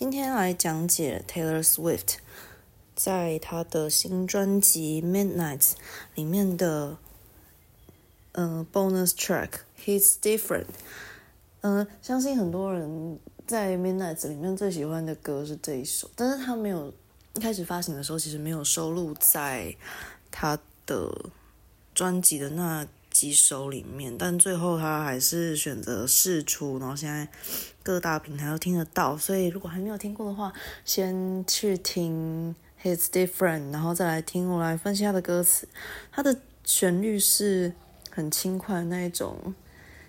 今天来讲解 Taylor Swift 在她的新专辑《Midnight》里面的呃 bonus track Hits Different。嗯，相信很多人在《Midnight》里面最喜欢的歌是这一首，但是他没有一开始发行的时候其实没有收录在他的专辑的那。几首里面，但最后他还是选择试出，然后现在各大平台都听得到。所以如果还没有听过的话，先去听《His Different》，然后再来听我来分析他的歌词。他的旋律是很轻快的那一种，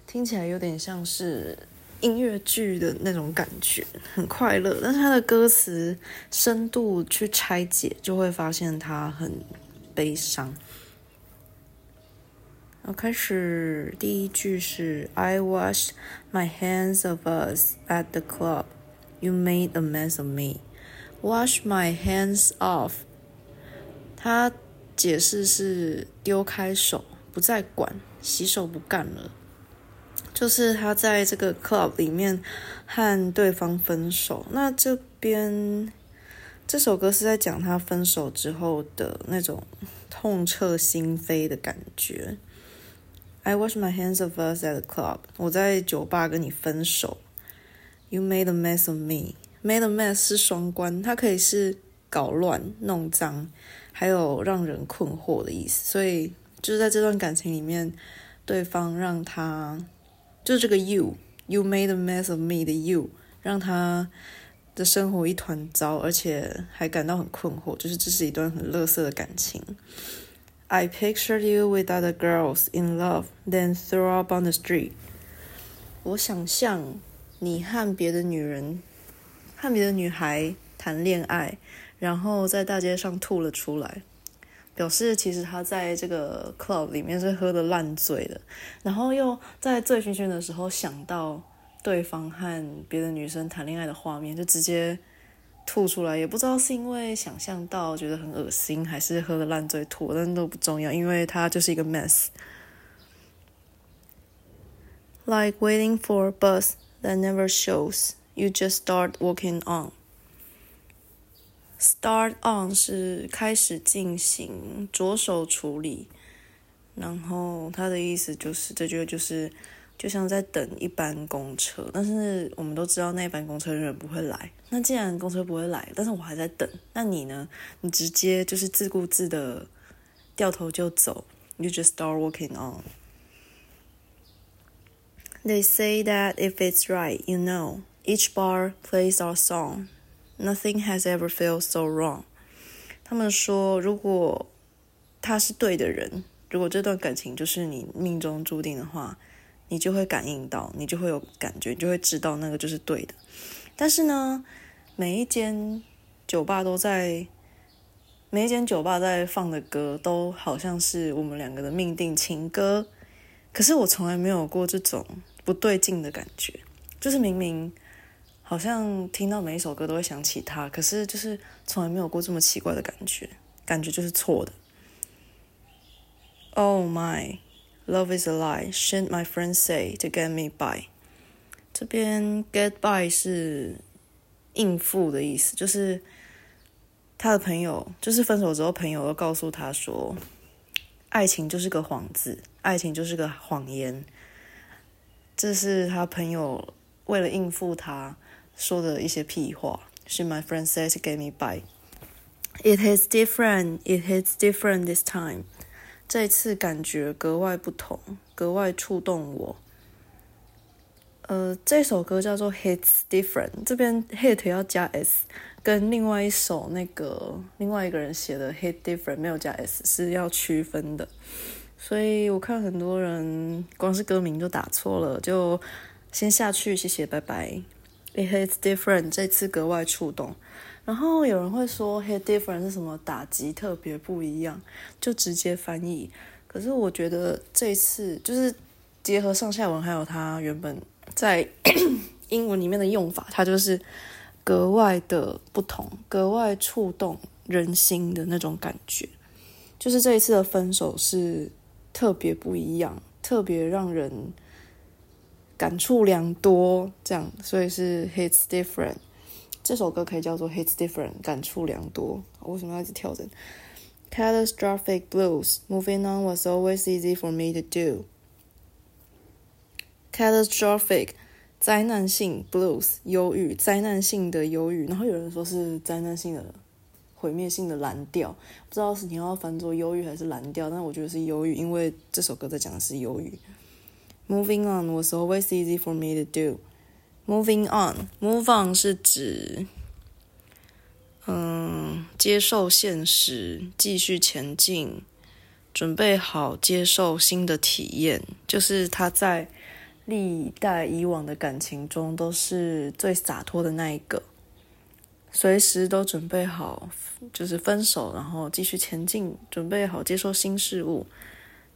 听起来有点像是音乐剧的那种感觉，很快乐。但是他的歌词深度去拆解，就会发现他很悲伤。我开始，第一句是 I washed my hands of us at the club. You made a mess of me. Wash my hands off. 他解释是丢开手，不再管，洗手不干了。就是他在这个 club 里面和对方分手。那这边这首歌是在讲他分手之后的那种痛彻心扉的感觉。I wash my hands of us at the club。我在酒吧跟你分手。You made a mess of me。Made a mess 是双关，它可以是搞乱、弄脏，还有让人困惑的意思。所以就是在这段感情里面，对方让他就这个 you，you made a mess of me 的 you，让他的生活一团糟，而且还感到很困惑。就是这是一段很乐色的感情。I pictured you with other girls in love, then threw up on the street. 我想象你和别的女人、和别的女孩谈恋爱，然后在大街上吐了出来，表示其实他在这个 club 里面是喝的烂醉的，然后又在醉醺醺的时候想到对方和别的女生谈恋爱的画面，就直接。吐出来也不知道是因为想象到觉得很恶心，还是喝的烂醉吐，但都不重要，因为它就是一个 mess。Like waiting for a bus that never shows, you just start walking on. Start on 是开始进行，着手处理，然后它的意思就是这句就是。就像在等一班公车，但是我们都知道那班公车永远不会来。那既然公车不会来，但是我还在等，那你呢？你直接就是自顾自的掉头就走，You just start walking on. They say that if it's right, you know, each bar plays our song. Nothing has ever felt so wrong. 他们说，如果他是对的人，如果这段感情就是你命中注定的话。你就会感应到，你就会有感觉，你就会知道那个就是对的。但是呢，每一间酒吧都在，每一间酒吧在放的歌都好像是我们两个的命定情歌。可是我从来没有过这种不对劲的感觉，就是明明好像听到每一首歌都会想起他，可是就是从来没有过这么奇怪的感觉，感觉就是错的。Oh my Love is a lie, shouldn't my friends say to get me by？这边 get by 是应付的意思，就是他的朋友，就是分手之后，朋友又告诉他说，爱情就是个幌子，爱情就是个谎言。这是他朋友为了应付他说的一些屁话。Should my friends say to get me by? It is different. It is different this time. 这次感觉格外不同，格外触动我。呃，这首歌叫做《Hits Different》，这边 hit 要加 s，跟另外一首那个另外一个人写的《Hit Different》没有加 s 是要区分的。所以我看很多人光是歌名就打错了，就先下去，谢谢，拜拜。It hits different，这次格外触动。然后有人会说 hit different 是什么？打击特别不一样，就直接翻译。可是我觉得这次就是结合上下文，还有它原本在 英文里面的用法，它就是格外的不同，格外触动人心的那种感觉。就是这一次的分手是特别不一样，特别让人。感触良多，这样，所以是 hits different。这首歌可以叫做 Hits Different，感触良多。为什么要一直跳针？Catastrophic blues. Moving on was always easy for me to do. Catastrophic，灾难性 blues，忧郁，灾难性的忧郁。然后有人说是灾难性的、毁灭性的蓝调，不知道是你要翻作忧郁还是蓝调，但我觉得是忧郁，因为这首歌在讲的是忧郁。Moving on was always easy for me to do. Moving on, move on 是指，嗯，接受现实，继续前进，准备好接受新的体验。就是他在历代以往的感情中都是最洒脱的那一个，随时都准备好，就是分手，然后继续前进，准备好接受新事物。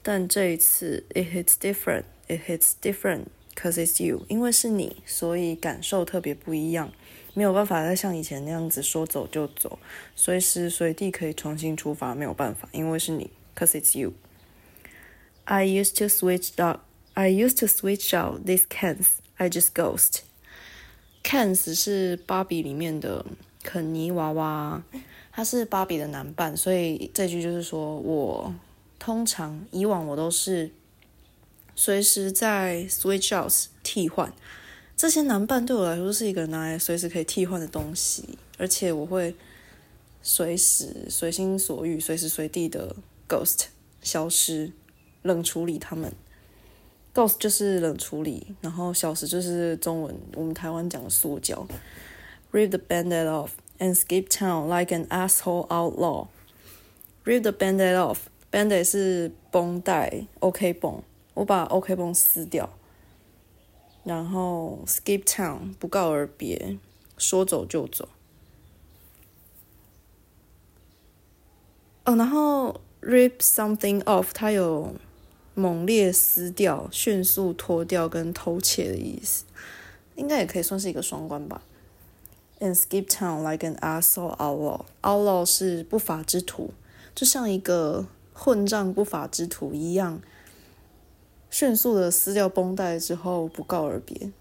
但这一次，it hits different, it hits different. Cause it's you，因为是你，所以感受特别不一样，没有办法再像以前那样子说走就走，随时随地可以重新出发，没有办法，因为是你。Cause it's you。I used to switch out. I used to switch out these cans. I just ghost. Cans 是芭比里面的肯尼娃娃，他是芭比的男伴，所以这句就是说我通常以往我都是。随时在 switch out 替换，这些男伴对我来说是一个拿来随时可以替换的东西，而且我会随时随心所欲、随时随地的 ghost 消失、冷处理他们。ghost 就是冷处理，然后消失就是中文我们台湾讲的塑胶。Rip the band-aid off and skip town like an asshole outlaw. Rip the band-aid off. band-aid 是绷带，OK 绷。我把 OK 绷撕掉，然后 skip town 不告而别，说走就走。哦，然后 rip something off，它有猛烈撕掉、迅速脱掉跟偷窃的意思，应该也可以算是一个双关吧。And skip town like an asshole outlaw，outlaw 是不法之徒，就像一个混账不法之徒一样。迅速的撕掉绷带之后，不告而别。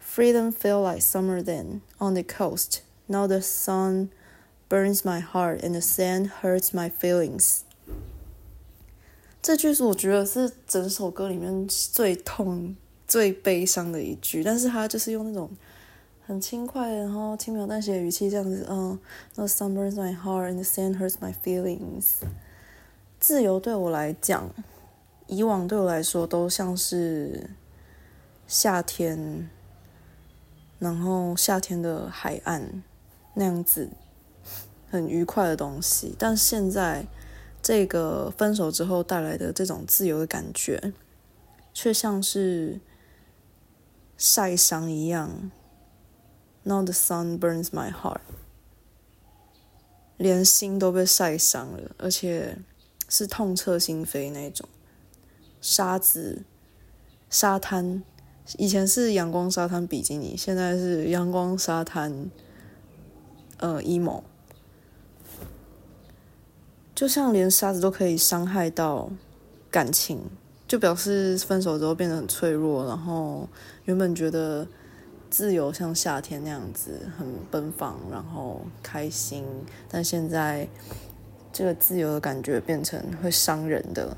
Freedom felt like summer then on the coast. Now the sun burns my heart and the sand hurts my feelings. 这句是我觉得是整首歌里面最痛、最悲伤的一句，但是他就是用那种很轻快，然后轻描淡写的语气这样子，嗯，The sun burns my heart and the sand hurts my feelings. 自由对我来讲，以往对我来说都像是夏天，然后夏天的海岸那样子很愉快的东西。但现在这个分手之后带来的这种自由的感觉，却像是晒伤一样。Now the sun burns my heart，连心都被晒伤了，而且。是痛彻心扉那种，沙子、沙滩，以前是阳光沙滩比基尼，现在是阳光沙滩，呃，emo，就像连沙子都可以伤害到感情，就表示分手之后变得很脆弱，然后原本觉得自由像夏天那样子很奔放，然后开心，但现在。这个自由的感觉变成会伤人的。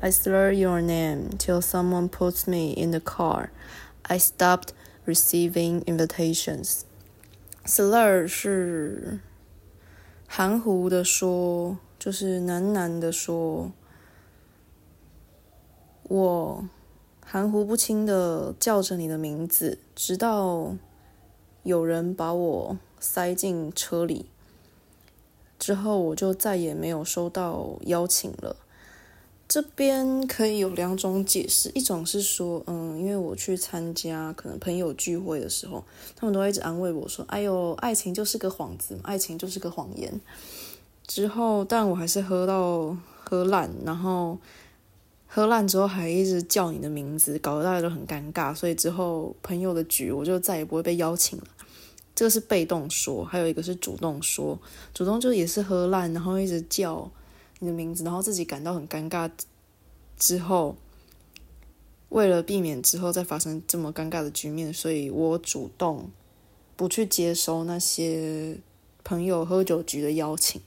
I slur your name till someone puts me in the car. I stopped receiving invitations. Slur 是含糊的说，就是喃喃的说。我含糊不清的叫着你的名字，直到有人把我塞进车里。之后我就再也没有收到邀请了。这边可以有两种解释，一种是说，嗯，因为我去参加可能朋友聚会的时候，他们都会一直安慰我说：“哎呦，爱情就是个幌子，爱情就是个谎言。”之后，但我还是喝到喝烂，然后喝烂之后还一直叫你的名字，搞得大家都很尴尬。所以之后朋友的局，我就再也不会被邀请了。这个是被动说，还有一个是主动说。主动就也是喝烂，然后一直叫你的名字，然后自己感到很尴尬。之后为了避免之后再发生这么尴尬的局面，所以我主动不去接收那些朋友喝酒局的邀请。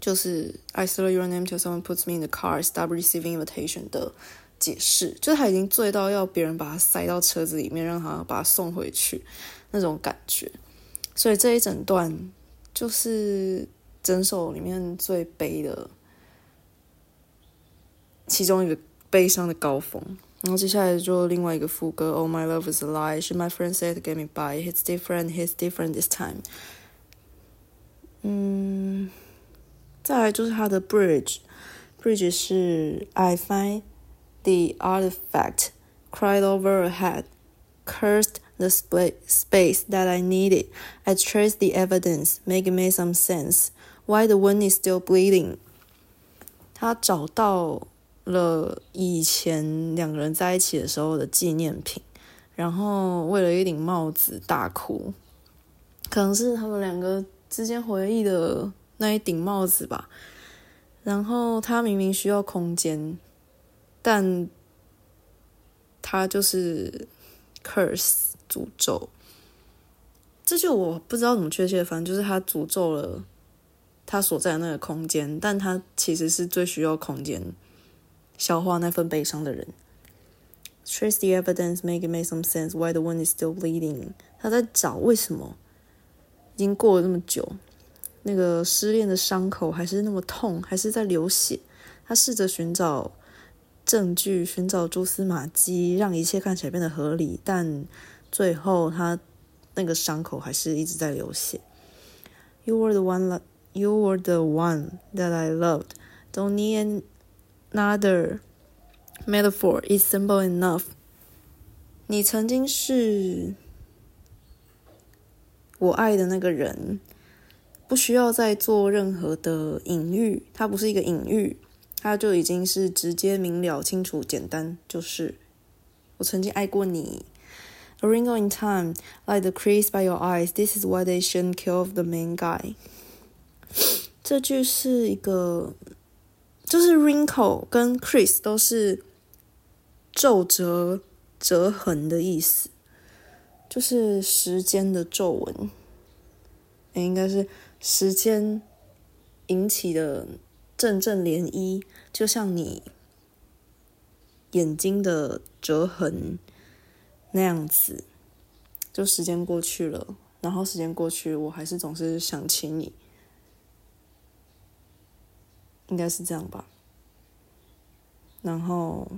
就是 I spell your name till someone puts me in the car, stop receiving invitation 的解释，就是他已经醉到要别人把他塞到车子里面，让他把他送回去那种感觉。所以这一整段就是整首里面最悲的其中一个悲伤的高峰。然后接下来就另外一个副歌，Oh my love is a lie, should my friend say to get me by? He's different, he's different this time. 嗯。再来就是它的 bridge，bridge 是 I find the artifact cried over a head, cursed the space that I needed. I traced the evidence, make it make some sense. Why the wound is still bleeding？他找到了以前两个人在一起的时候的纪念品，然后为了一顶帽子大哭，可能是他们两个之间回忆的。那一顶帽子吧，然后他明明需要空间，但他就是 curse 诅咒，这就我不知道怎么确切，反正就是他诅咒了他所在的那个空间，但他其实是最需要空间消化那份悲伤的人。Trace the evidence, make it make some sense. Why the wound is still bleeding？他在找为什么已经过了那么久。那个失恋的伤口还是那么痛，还是在流血。他试着寻找证据，寻找蛛丝马迹，让一切看起来变得合理，但最后他那个伤口还是一直在流血。You were the one, you were the one that I loved. Don't need another metaphor. It's simple enough. 你曾经是我爱的那个人。不需要再做任何的隐喻，它不是一个隐喻，它就已经是直接明了、清楚、简单，就是我曾经爱过你。A wrinkle in time, like the crease by your eyes. This is why they shouldn't kill the main guy. 这句是一个，就是 wrinkle 跟 crease 都是皱褶、折痕的意思，就是时间的皱纹。应该是。时间引起的阵阵涟漪，就像你眼睛的折痕那样子。就时间过去了，然后时间过去，我还是总是想起你，应该是这样吧。然后，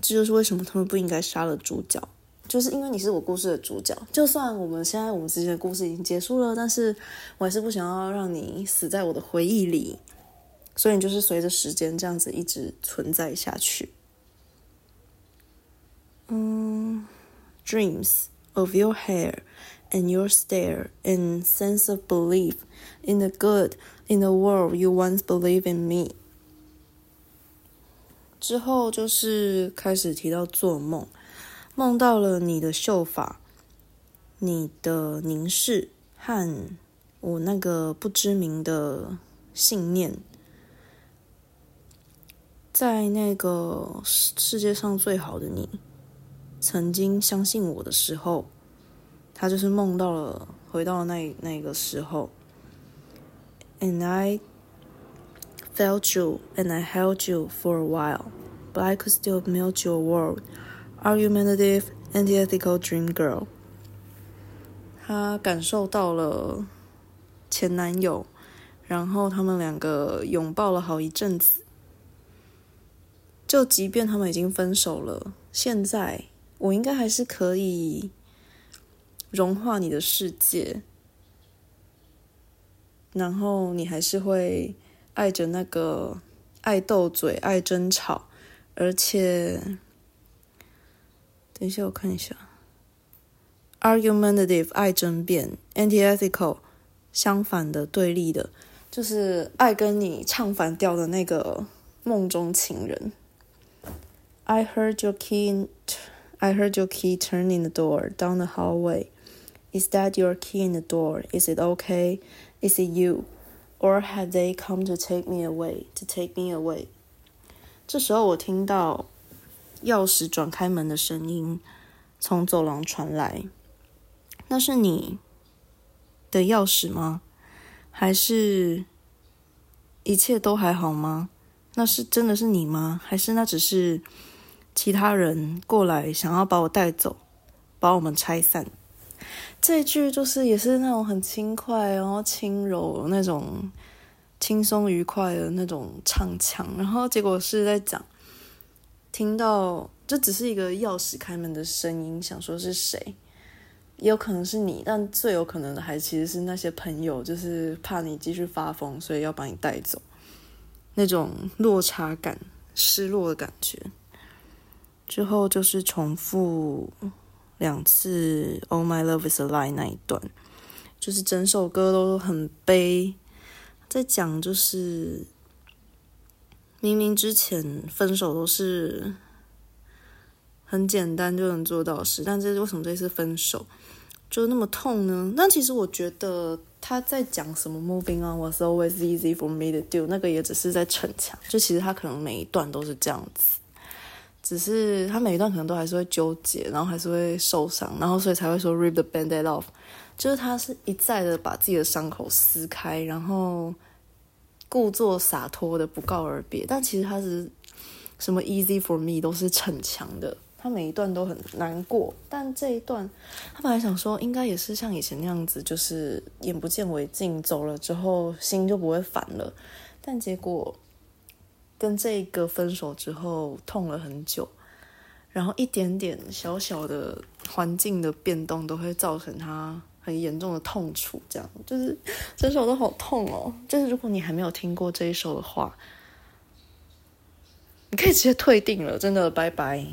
这就是为什么他们不应该杀了主角。就是因为你是我故事的主角，就算我们现在我们之间的故事已经结束了，但是我还是不想要让你死在我的回忆里，所以你就是随着时间这样子一直存在下去。嗯，dreams of your hair and your stare and sense of belief in the good in the world you once believed in me。之后就是开始提到做梦。梦到了你的秀发，你的凝视和我那个不知名的信念，在那个世界上最好的你曾经相信我的时候，他就是梦到了回到那那个时候。And I felt you, and I held you for a while, but I could still melt your world. Argumentative, anti-ethical dream girl。她感受到了前男友，然后他们两个拥抱了好一阵子。就即便他们已经分手了，现在我应该还是可以融化你的世界，然后你还是会爱着那个爱斗嘴、爱争吵，而且。等一下，我看一下。Argumentative 爱争辩，anti-ethical 相反的对立的，就是爱跟你唱反调的那个梦中情人。I heard your key. I heard your key turn in the door down the hallway. Is that your key in the door? Is it okay? Is it you? Or have they come to take me away? To take me away? 这时候我听到钥匙转开门的声音从走廊传来。那是你的钥匙吗？还是一切都还好吗？那是真的是你吗？还是那只是其他人过来想要把我带走，把我们拆散？这句就是也是那种很轻快，然后轻柔那种轻松愉快的那种唱腔，然后结果是在讲，听到这只是一个钥匙开门的声音，想说是谁，也有可能是你，但最有可能的还其实是那些朋友，就是怕你继续发疯，所以要把你带走，那种落差感、失落的感觉，之后就是重复。两次，Oh my love is a lie 那一段，就是整首歌都很悲，在讲就是明明之前分手都是很简单就能做到事，但这为什么这次分手就那么痛呢？但其实我觉得他在讲什么 Moving on was always easy for me to do，那个也只是在逞强，就其实他可能每一段都是这样子。只是他每一段可能都还是会纠结，然后还是会受伤，然后所以才会说 rip the band-aid off，就是他是一再的把自己的伤口撕开，然后故作洒脱的不告而别。但其实他是什么 easy for me 都是逞强的，他每一段都很难过。但这一段他本来想说应该也是像以前那样子，就是眼不见为净，走了之后心就不会烦了。但结果。跟这个分手之后痛了很久，然后一点点小小的环境的变动都会造成他很严重的痛楚，这样就是这首都好痛哦。就是如果你还没有听过这一首的话，你可以直接退订了，真的，拜拜。